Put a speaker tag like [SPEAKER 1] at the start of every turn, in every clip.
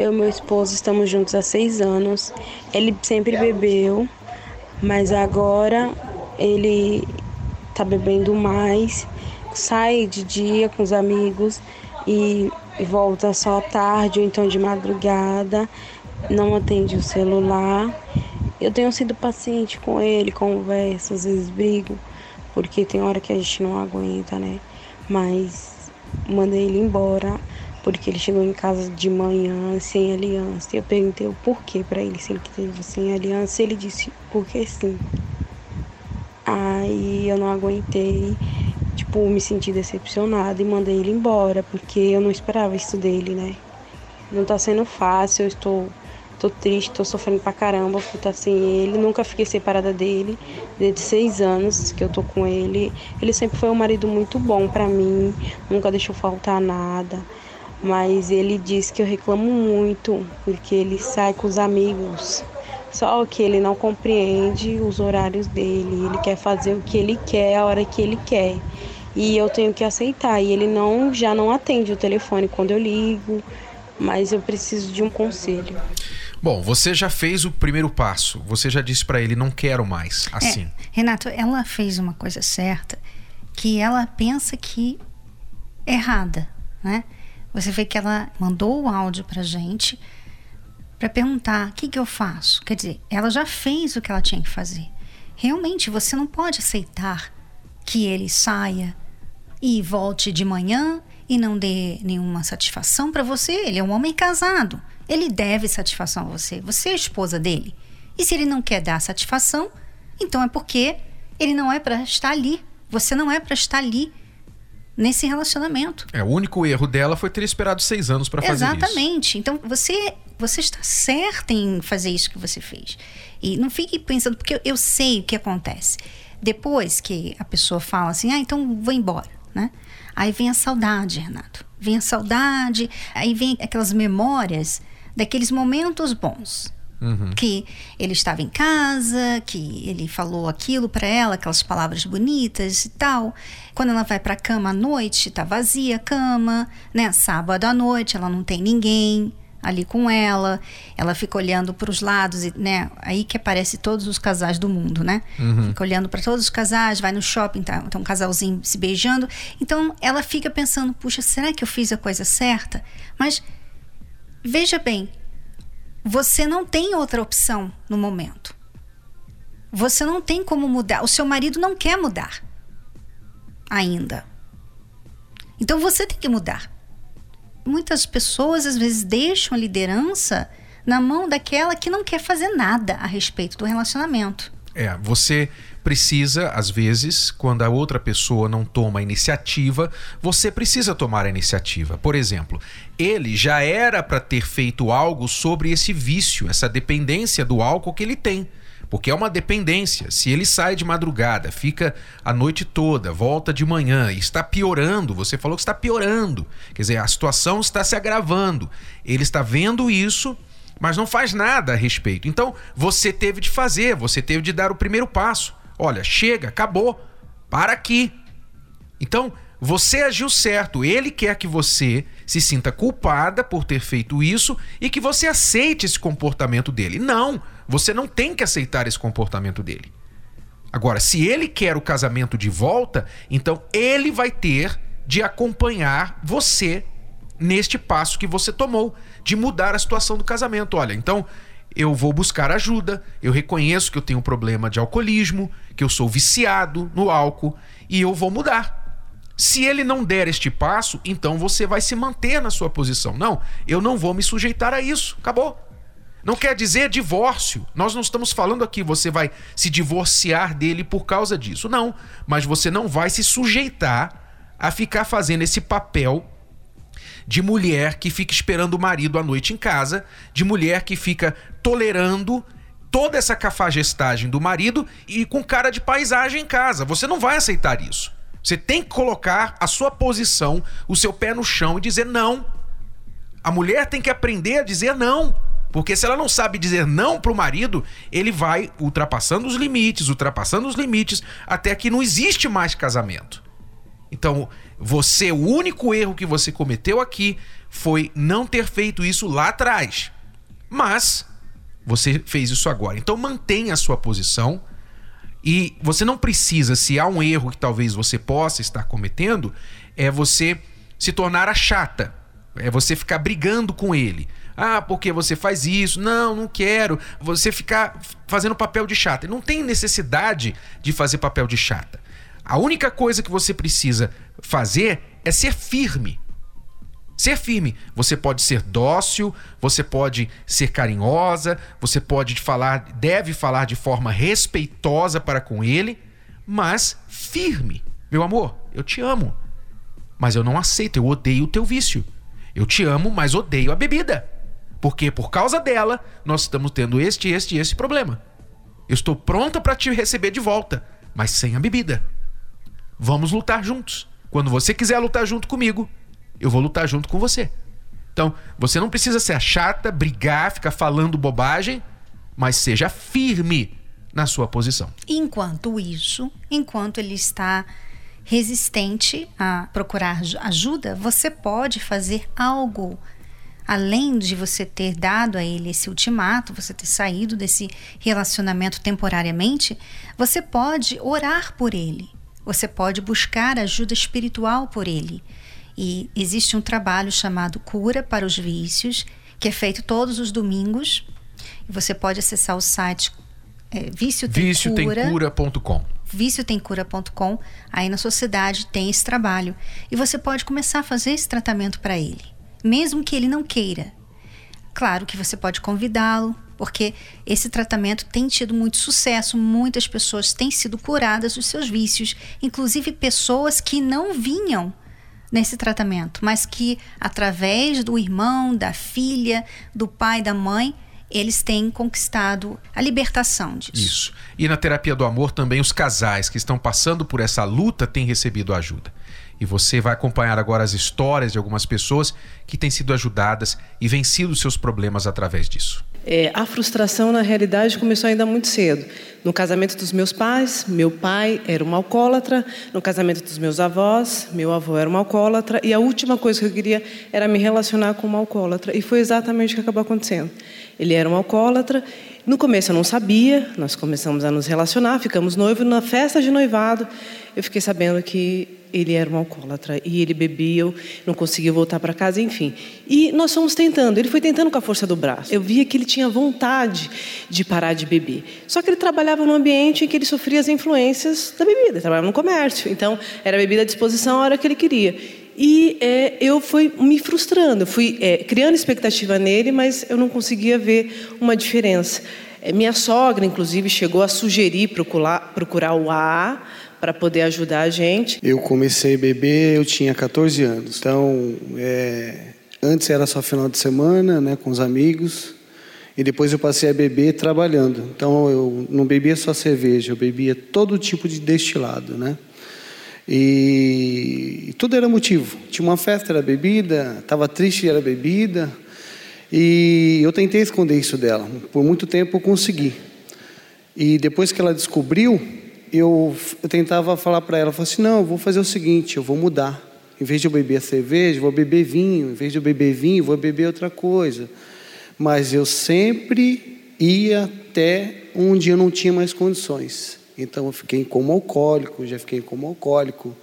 [SPEAKER 1] Eu e meu esposo estamos juntos há seis anos. Ele sempre bebeu, mas agora ele tá bebendo mais, sai de dia com os amigos e volta só à tarde ou então de madrugada, não atende o celular. Eu tenho sido paciente com ele, converso, às vezes brigo, porque tem hora que a gente não aguenta, né? Mas mandei ele embora porque ele chegou em casa de manhã sem aliança. Eu perguntei o porquê para ele se ele teve sem aliança. Ele disse porque sim. Aí eu não aguentei, tipo, me senti decepcionada e mandei ele embora, porque eu não esperava isso dele, né? Não tá sendo fácil, eu estou tô triste, tô sofrendo pra caramba por estar sem ele. Nunca fiquei separada dele, desde seis anos que eu tô com ele. Ele sempre foi um marido muito bom para mim, nunca deixou faltar nada mas ele diz que eu reclamo muito porque ele sai com os amigos. Só que ele não compreende os horários dele, ele quer fazer o que ele quer a hora que ele quer. E eu tenho que aceitar. E ele não já não atende o telefone quando eu ligo, mas eu preciso de um conselho.
[SPEAKER 2] Bom, você já fez o primeiro passo. Você já disse para ele não quero mais é, assim. É,
[SPEAKER 3] Renato, ela fez uma coisa certa que ela pensa que é errada, né? Você vê que ela mandou o áudio pra gente para perguntar: o que, que eu faço? Quer dizer, ela já fez o que ela tinha que fazer. Realmente, você não pode aceitar que ele saia e volte de manhã e não dê nenhuma satisfação para você. Ele é um homem casado. Ele deve satisfação a você. Você é a esposa dele. E se ele não quer dar satisfação, então é porque ele não é para estar ali. Você não é para estar ali nesse relacionamento.
[SPEAKER 2] É, o único erro dela foi ter esperado seis anos para fazer
[SPEAKER 3] isso. Exatamente. Então você você está certa em fazer isso que você fez. E não fique pensando, porque eu, eu sei o que acontece. Depois que a pessoa fala assim, ah, então vou embora, né? Aí vem a saudade, Renato. Vem a saudade, aí vem aquelas memórias daqueles momentos bons. Uhum. Que ele estava em casa, que ele falou aquilo para ela, aquelas palavras bonitas e tal. Quando ela vai para a cama à noite, tá vazia a cama, né? Sábado à noite, ela não tem ninguém ali com ela. Ela fica olhando para os lados, e, né? Aí que aparece todos os casais do mundo, né? Uhum. Fica olhando para todos os casais, vai no shopping, tá, tá um casalzinho se beijando. Então ela fica pensando: puxa, será que eu fiz a coisa certa? Mas veja bem, você não tem outra opção no momento. Você não tem como mudar. O seu marido não quer mudar ainda. Então você tem que mudar. Muitas pessoas às vezes deixam a liderança na mão daquela que não quer fazer nada a respeito do relacionamento.
[SPEAKER 2] É, você precisa, às vezes, quando a outra pessoa não toma a iniciativa, você precisa tomar a iniciativa. Por exemplo, ele já era para ter feito algo sobre esse vício, essa dependência do álcool que ele tem. Porque é uma dependência. Se ele sai de madrugada, fica a noite toda, volta de manhã e está piorando, você falou que está piorando. Quer dizer, a situação está se agravando. Ele está vendo isso mas não faz nada a respeito. Então, você teve de fazer, você teve de dar o primeiro passo. Olha, chega, acabou, para aqui. Então, você agiu certo. Ele quer que você se sinta culpada por ter feito isso e que você aceite esse comportamento dele. Não, você não tem que aceitar esse comportamento dele. Agora, se ele quer o casamento de volta, então ele vai ter de acompanhar você neste passo que você tomou de mudar a situação do casamento. Olha, então eu vou buscar ajuda, eu reconheço que eu tenho um problema de alcoolismo, que eu sou viciado no álcool e eu vou mudar. Se ele não der este passo, então você vai se manter na sua posição. Não, eu não vou me sujeitar a isso. Acabou. Não quer dizer divórcio. Nós não estamos falando aqui você vai se divorciar dele por causa disso. Não, mas você não vai se sujeitar a ficar fazendo esse papel de mulher que fica esperando o marido à noite em casa, de mulher que fica tolerando toda essa cafagestagem do marido e com cara de paisagem em casa. Você não vai aceitar isso. Você tem que colocar a sua posição, o seu pé no chão e dizer não. A mulher tem que aprender a dizer não. Porque se ela não sabe dizer não pro marido, ele vai ultrapassando os limites, ultrapassando os limites, até que não existe mais casamento. Então, você, o único erro que você cometeu aqui foi não ter feito isso lá atrás. Mas você fez isso agora. Então mantenha a sua posição e você não precisa, se há um erro que talvez você possa estar cometendo, é você se tornar a chata. É você ficar brigando com ele. Ah, porque você faz isso? Não, não quero. Você ficar fazendo papel de chata. Não tem necessidade de fazer papel de chata. A única coisa que você precisa fazer é ser firme. Ser firme. Você pode ser dócil, você pode ser carinhosa, você pode falar, deve falar de forma respeitosa para com ele, mas firme. Meu amor, eu te amo, mas eu não aceito, eu odeio o teu vício. Eu te amo, mas odeio a bebida. Porque por causa dela, nós estamos tendo este, este e este problema. Eu estou pronta para te receber de volta, mas sem a bebida. Vamos lutar juntos. Quando você quiser lutar junto comigo, eu vou lutar junto com você. Então, você não precisa ser chata, brigar, ficar falando bobagem, mas seja firme na sua posição.
[SPEAKER 3] Enquanto isso, enquanto ele está resistente a procurar ajuda, você pode fazer algo além de você ter dado a ele esse ultimato, você ter saído desse relacionamento temporariamente, você pode orar por ele. Você pode buscar ajuda espiritual por ele. E existe um trabalho chamado Cura para os Vícios, que é feito todos os domingos. E você pode acessar o site é, Vício Tem. Víciotemcura.com. Aí na sua cidade tem esse trabalho. E você pode começar a fazer esse tratamento para ele, mesmo que ele não queira. Claro que você pode convidá-lo, porque esse tratamento tem tido muito sucesso, muitas pessoas têm sido curadas dos seus vícios, inclusive pessoas que não vinham nesse tratamento, mas que através do irmão, da filha, do pai, da mãe, eles têm conquistado a libertação disso.
[SPEAKER 2] Isso. E na terapia do amor também os casais que estão passando por essa luta têm recebido ajuda. E você vai acompanhar agora as histórias de algumas pessoas que têm sido ajudadas e vencido seus problemas através disso.
[SPEAKER 4] É, a frustração, na realidade, começou ainda muito cedo. No casamento dos meus pais, meu pai era um alcoólatra. No casamento dos meus avós, meu avô era um alcoólatra. E a última coisa que eu queria era me relacionar com um alcoólatra. E foi exatamente o que acabou acontecendo. Ele era um alcoólatra. No começo eu não sabia, nós começamos a nos relacionar, ficamos noivos. Na festa de noivado, eu fiquei sabendo que ele era um alcoólatra e ele bebia, não conseguia voltar para casa, enfim. E nós fomos tentando, ele foi tentando com a força do braço. Eu via que ele tinha vontade de parar de beber. Só que ele trabalhava num ambiente em que ele sofria as influências da bebida, ele trabalhava no comércio. Então, era bebida à disposição a hora que ele queria. E é, eu fui me frustrando, fui é, criando expectativa nele, mas eu não conseguia ver uma diferença. É, minha sogra, inclusive, chegou a sugerir procurar, procurar o AA para poder ajudar a gente.
[SPEAKER 5] Eu comecei a beber, eu tinha 14 anos. Então, é, antes era só final de semana, né, com os amigos. E depois eu passei a beber trabalhando. Então, eu não bebia só cerveja, eu bebia todo tipo de destilado, né? E, e tudo era motivo. Tinha uma festa, era bebida, estava triste, era bebida. E eu tentei esconder isso dela. Por muito tempo eu consegui. E depois que ela descobriu, eu, eu tentava falar para ela, eu falava assim, não, eu vou fazer o seguinte, eu vou mudar. Em vez de eu beber cerveja, vou beber vinho. Em vez de eu beber vinho, vou beber outra coisa. Mas eu sempre ia até onde eu não tinha mais condições. Então eu fiquei como alcoólico, já fiquei como alcoólico.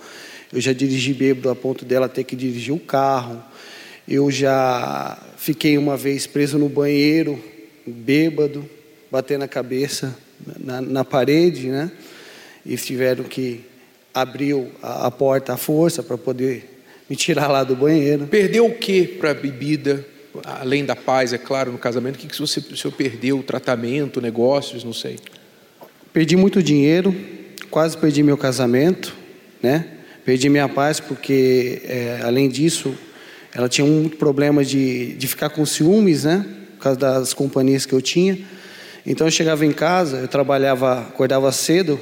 [SPEAKER 5] Eu já dirigi bêbado a ponto dela ter que dirigir o carro. Eu já fiquei uma vez preso no banheiro, bêbado, batendo a cabeça na, na parede, né? E tiveram que abrir a, porta à força para poder me tirar lá do banheiro.
[SPEAKER 2] Perdeu o que para a bebida? Além da paz, é claro, no casamento, o que, que você, o senhor perdeu? Tratamento, negócios, não sei.
[SPEAKER 5] Perdi muito dinheiro, quase perdi meu casamento, né? Perdi minha paz porque, é, além disso, Ela tinha muito problema de, de ficar com ciúmes, né? Por causa das companhias que eu tinha. Então eu chegava em casa, eu trabalhava, acordava cedo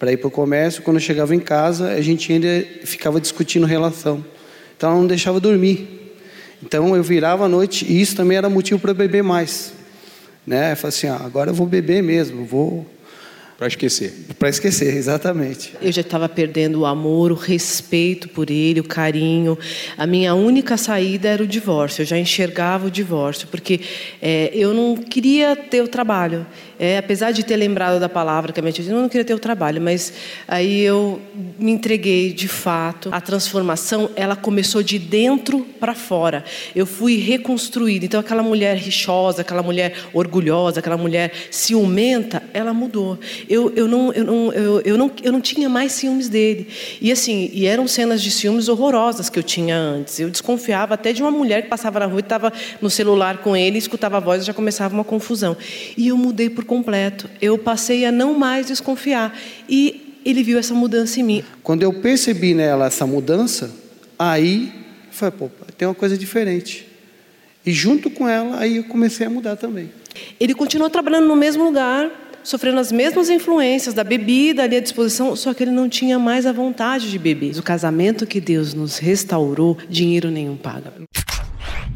[SPEAKER 5] para ir para o comércio. Quando eu chegava em casa, a gente ainda ficava discutindo relação. Então ela não deixava dormir. Então eu virava à noite e isso também era motivo para beber mais. Né? Eu falei assim, ah, agora eu vou beber mesmo, vou
[SPEAKER 2] para esquecer.
[SPEAKER 5] Para esquecer, exatamente.
[SPEAKER 4] Eu já estava perdendo o amor, o respeito por ele, o carinho. A minha única saída era o divórcio. Eu já enxergava o divórcio, porque é, eu não queria ter o trabalho. É, apesar de ter lembrado da palavra que a minha tia disse, eu não queria ter o trabalho, mas aí eu me entreguei de fato. A transformação, ela começou de dentro para fora. Eu fui reconstruída. Então, aquela mulher rixosa, aquela mulher orgulhosa, aquela mulher ciumenta, ela mudou. Eu, eu, não, eu, não, eu, eu, não, eu não tinha mais ciúmes dele. E assim, e eram cenas de ciúmes horrorosas que eu tinha antes. Eu desconfiava até de uma mulher que passava na rua e estava no celular com ele, escutava a voz e já começava uma confusão. E eu mudei por completo. Eu passei a não mais desconfiar. E ele viu essa mudança em mim.
[SPEAKER 5] Quando eu percebi nela essa mudança, aí foi, pô, tem uma coisa diferente. E junto com ela, aí eu comecei a mudar também.
[SPEAKER 4] Ele continuou trabalhando no mesmo lugar, sofrendo as mesmas influências da bebida ali à disposição, só que ele não tinha mais a vontade de beber. O casamento que Deus nos restaurou, dinheiro nenhum paga.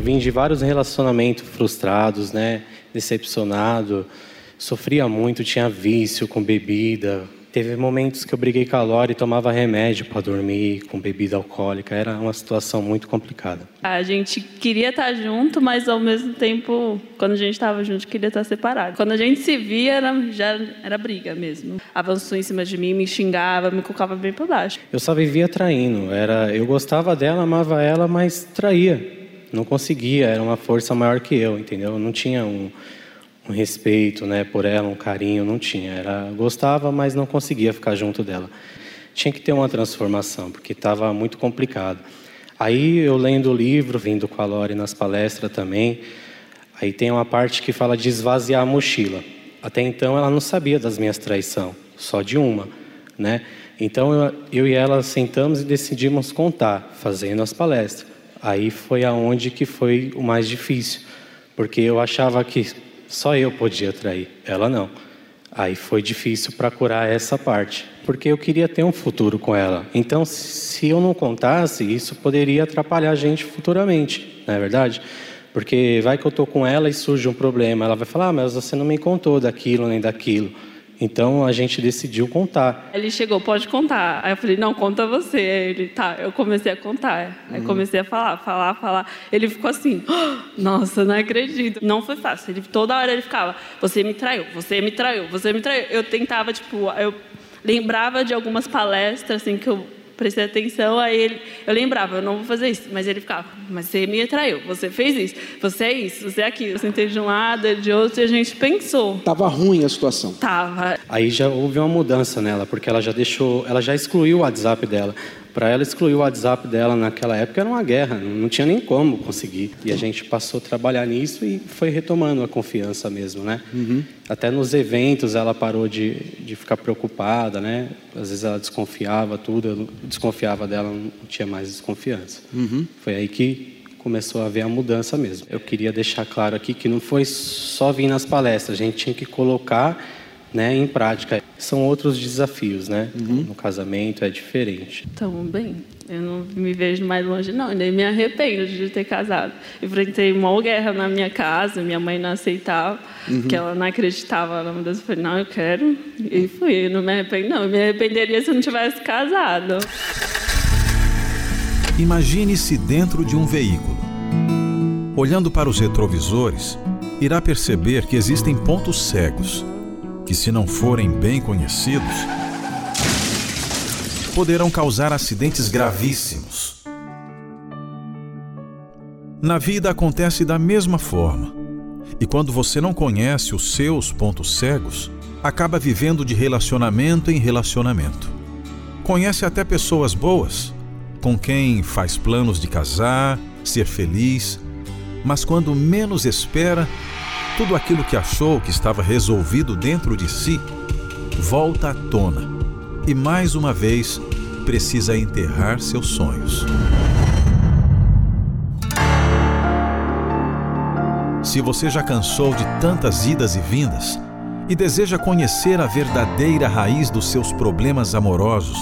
[SPEAKER 6] Vim de vários relacionamentos frustrados, né? Decepcionado sofria muito, tinha vício com bebida. Teve momentos que eu briguei com a Lore e tomava remédio para dormir com bebida alcoólica. Era uma situação muito complicada.
[SPEAKER 7] A gente queria estar tá junto, mas ao mesmo tempo, quando a gente estava junto, queria estar tá separado. Quando a gente se via, era, já era briga mesmo. Avançou em cima de mim, me xingava, me colocava bem para baixo.
[SPEAKER 6] Eu só vivia traindo. Era, eu gostava dela, amava ela, mas traía. Não conseguia. Era uma força maior que eu, entendeu? Não tinha um um respeito, né, por ela, um carinho, não tinha. Era gostava, mas não conseguia ficar junto dela. Tinha que ter uma transformação, porque estava muito complicado. Aí eu lendo o livro, vindo com a Lore nas palestras também, aí tem uma parte que fala de esvaziar a mochila. Até então ela não sabia das minhas traições, só de uma, né? Então eu, eu e ela sentamos e decidimos contar, fazendo as palestras. Aí foi aonde que foi o mais difícil, porque eu achava que só eu podia trair, ela não. Aí foi difícil para curar essa parte, porque eu queria ter um futuro com ela. Então, se eu não contasse, isso poderia atrapalhar a gente futuramente, não é verdade? Porque vai que eu estou com ela e surge um problema, ela vai falar: ah, mas você não me contou daquilo nem daquilo. Então a gente decidiu contar.
[SPEAKER 7] Ele chegou, pode contar. Aí eu falei, não, conta você. Aí ele, tá. Eu comecei a contar. Aí uhum. comecei a falar, falar, falar. Ele ficou assim, oh, nossa, não acredito. Não foi fácil. Ele, toda hora ele ficava, você me traiu, você me traiu, você me traiu. Eu tentava, tipo, eu lembrava de algumas palestras assim que eu prestei atenção, aí ele, eu lembrava, eu não vou fazer isso, mas ele ficava, mas você me atraiu, você fez isso, você é isso, você é aquilo. Eu sentei de um lado, de outro, e a gente pensou.
[SPEAKER 2] Tava ruim a situação.
[SPEAKER 7] Tava.
[SPEAKER 6] Aí já houve uma mudança nela, porque ela já deixou, ela já excluiu o WhatsApp dela. Para ela excluir o WhatsApp dela naquela época era uma guerra, não tinha nem como conseguir. E a gente passou a trabalhar nisso e foi retomando a confiança mesmo, né? Uhum. Até nos eventos ela parou de, de ficar preocupada, né? Às vezes ela desconfiava tudo, eu desconfiava dela, não tinha mais desconfiança. Uhum. Foi aí que começou a haver a mudança mesmo. Eu queria deixar claro aqui que não foi só vir nas palestras, a gente tinha que colocar né, em prática. São outros desafios, né? Uhum. No casamento é diferente.
[SPEAKER 7] Então, bem, eu não me vejo mais longe, não. nem me arrependo de ter casado. Enfrentei uma guerra na minha casa, minha mãe não aceitava, uhum. que ela não acreditava na mudança. Eu falei, não, eu quero. E fui. Eu não me arrependo, não. Eu me arrependeria se eu não tivesse casado.
[SPEAKER 8] Imagine-se dentro de um veículo. Olhando para os retrovisores, irá perceber que existem pontos cegos que, se não forem bem conhecidos, poderão causar acidentes gravíssimos. Na vida acontece da mesma forma. E quando você não conhece os seus pontos cegos, acaba vivendo de relacionamento em relacionamento. Conhece até pessoas boas, com quem faz planos de casar, ser feliz, mas quando menos espera, tudo aquilo que achou que estava resolvido dentro de si volta à tona e mais uma vez precisa enterrar seus sonhos. Se você já cansou de tantas idas e vindas e deseja conhecer a verdadeira raiz dos seus problemas amorosos,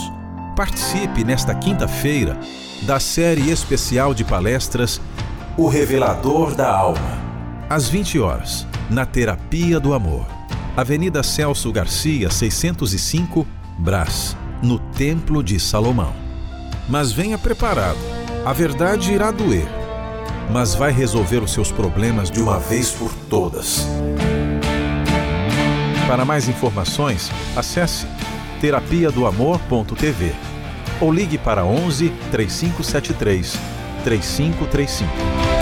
[SPEAKER 8] participe nesta quinta-feira da série especial de palestras O Revelador da Alma, às 20 horas, na Terapia do Amor, Avenida Celso Garcia, 605, Brás, no Templo de Salomão. Mas venha preparado, a verdade irá doer, mas vai resolver os seus problemas de uma vez por todas. Para mais informações, acesse terapia do amor.tv ou ligue para 11 3573 3535.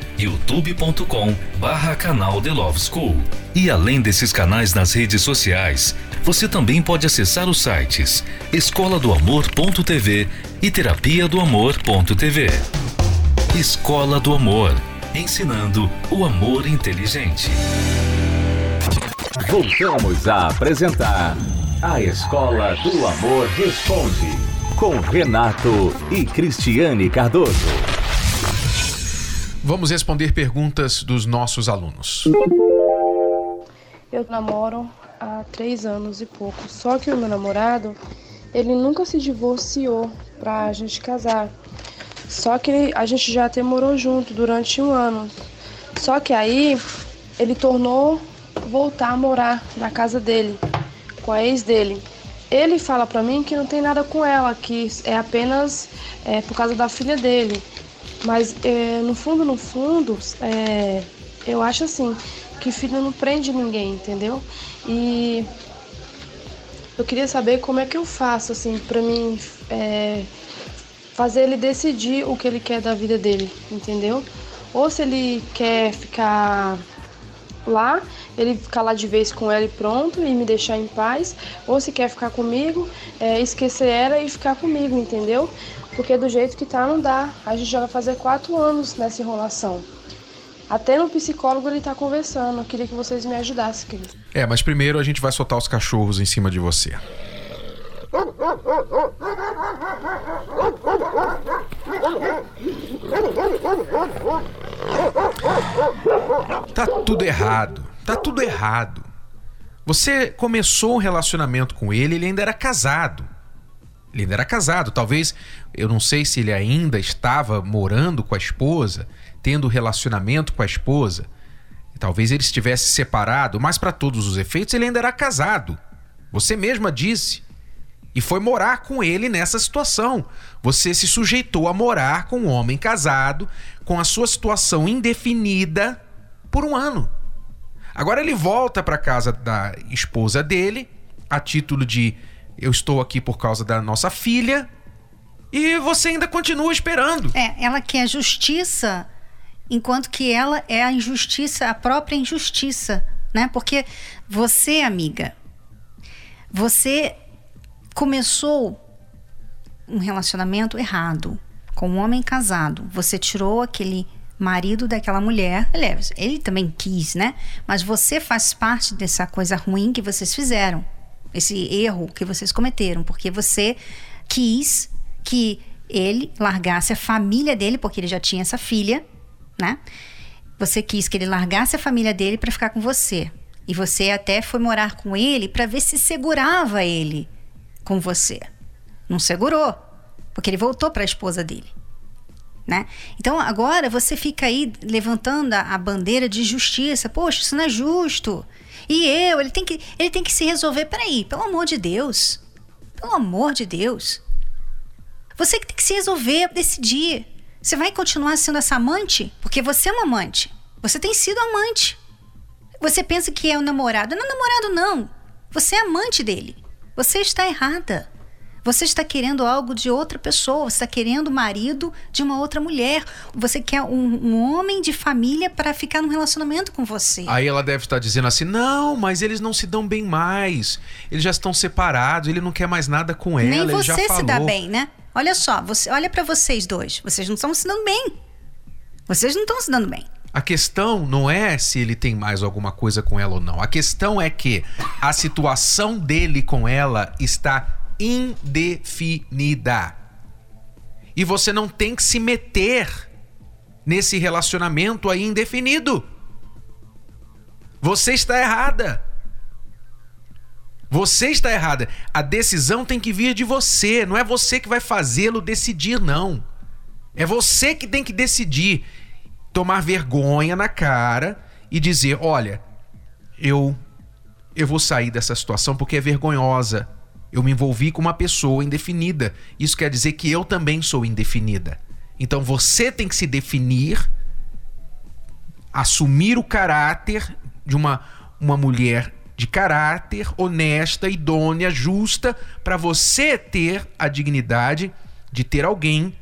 [SPEAKER 9] youtube.com barra canal The Love School. E além desses canais nas redes sociais, você também pode acessar os sites escoladoamor.tv e terapia do amor.tv. Escola do Amor, ensinando o amor inteligente.
[SPEAKER 10] Voltamos a apresentar A Escola do Amor Responde, com Renato e Cristiane Cardoso.
[SPEAKER 2] Vamos responder perguntas dos nossos alunos.
[SPEAKER 11] Eu namoro há três anos e pouco, só que o meu namorado, ele nunca se divorciou pra gente casar. Só que a gente já até morou junto durante um ano. Só que aí ele tornou voltar a morar na casa dele, com a ex dele. Ele fala pra mim que não tem nada com ela, que é apenas é, por causa da filha dele. Mas é, no fundo, no fundo, é, eu acho assim, que filho não prende ninguém, entendeu? E eu queria saber como é que eu faço, assim, pra mim é, fazer ele decidir o que ele quer da vida dele, entendeu? Ou se ele quer ficar lá, ele ficar lá de vez com ela e pronto, e me deixar em paz, ou se quer ficar comigo, é, esquecer ela e ficar comigo, entendeu? Porque do jeito que tá, não dá. A gente já vai fazer quatro anos nessa enrolação. Até no psicólogo ele tá conversando. Eu queria que vocês me ajudassem, querido.
[SPEAKER 2] É, mas primeiro a gente vai soltar os cachorros em cima de você. Tá tudo errado. Tá tudo errado. Você começou um relacionamento com ele, ele ainda era casado. Ele era casado. Talvez, eu não sei se ele ainda estava morando com a esposa, tendo relacionamento com a esposa. Talvez ele estivesse separado, mas para todos os efeitos ele ainda era casado. Você mesma disse. E foi morar com ele nessa situação. Você se sujeitou a morar com um homem casado, com a sua situação indefinida, por um ano. Agora ele volta para casa da esposa dele, a título de eu estou aqui por causa da nossa filha, e você ainda continua esperando.
[SPEAKER 3] É, ela quer justiça, enquanto que ela é a injustiça, a própria injustiça, né? Porque você, amiga, você começou um relacionamento errado com um homem casado. Você tirou aquele marido daquela mulher. Aliás, ele também quis, né? Mas você faz parte dessa coisa ruim que vocês fizeram. Esse erro que vocês cometeram. Porque você quis que ele largasse a família dele, porque ele já tinha essa filha, né? Você quis que ele largasse a família dele para ficar com você. E você até foi morar com ele para ver se segurava ele com você. Não segurou, porque ele voltou para a esposa dele. Né? Então agora você fica aí levantando a, bandeira de justiça. Poxa, isso não é justo. E eu, ele tem que, ele tem que se resolver. Peraí, pelo amor de Deus. Pelo amor de Deus. Você que tem que se resolver, decidir. Você vai continuar sendo essa amante? Porque você é uma amante. Você tem sido amante. Você pensa que é o namorado. Não é namorado, não. Você é amante dele. Você está errada. Você está querendo algo de outra pessoa, você está querendo o marido de uma outra mulher. Você quer um, um homem de família para ficar num relacionamento com você.
[SPEAKER 2] Aí ela deve estar dizendo assim: não, mas eles não se dão bem mais. Eles já estão separados, ele não quer mais nada com ela.
[SPEAKER 3] Nem
[SPEAKER 2] ele
[SPEAKER 3] você
[SPEAKER 2] já
[SPEAKER 3] se
[SPEAKER 2] falou.
[SPEAKER 3] dá bem, né? Olha só, você, olha para vocês dois. Vocês não estão se dando bem. Vocês não estão se dando bem.
[SPEAKER 2] A questão não é se ele tem mais alguma coisa com ela ou não. A questão é que a situação dele com ela está indefinida. E você não tem que se meter nesse relacionamento aí indefinido. Você está errada. Você está errada. A decisão tem que vir de você. Não é você que vai fazê-lo decidir, não. É você que tem que decidir. Tomar vergonha na cara e dizer: olha, eu, eu vou sair dessa situação porque é vergonhosa. Eu me envolvi com uma pessoa indefinida. Isso quer dizer que eu também sou indefinida. Então você tem que se definir, assumir o caráter de uma, uma mulher de caráter, honesta, idônea, justa, para você ter a dignidade de ter alguém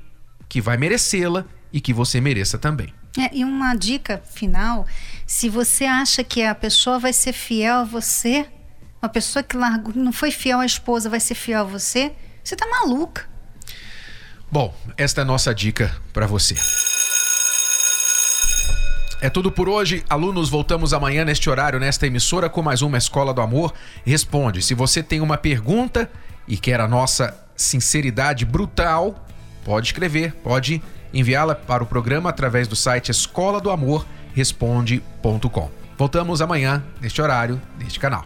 [SPEAKER 2] que vai merecê-la e que você mereça também.
[SPEAKER 3] É, e uma dica final: se você acha que a pessoa vai ser fiel a você, uma pessoa que largou, não foi fiel à esposa vai ser fiel a você, você tá maluca.
[SPEAKER 2] Bom, esta é a nossa dica para você. É tudo por hoje. Alunos, voltamos amanhã neste horário, nesta emissora, com mais uma Escola do Amor. Responde. Se você tem uma pergunta e quer a nossa sinceridade brutal, pode escrever, pode enviá-la para o programa através do site escola do amor responde.com. Voltamos amanhã, neste horário, neste canal.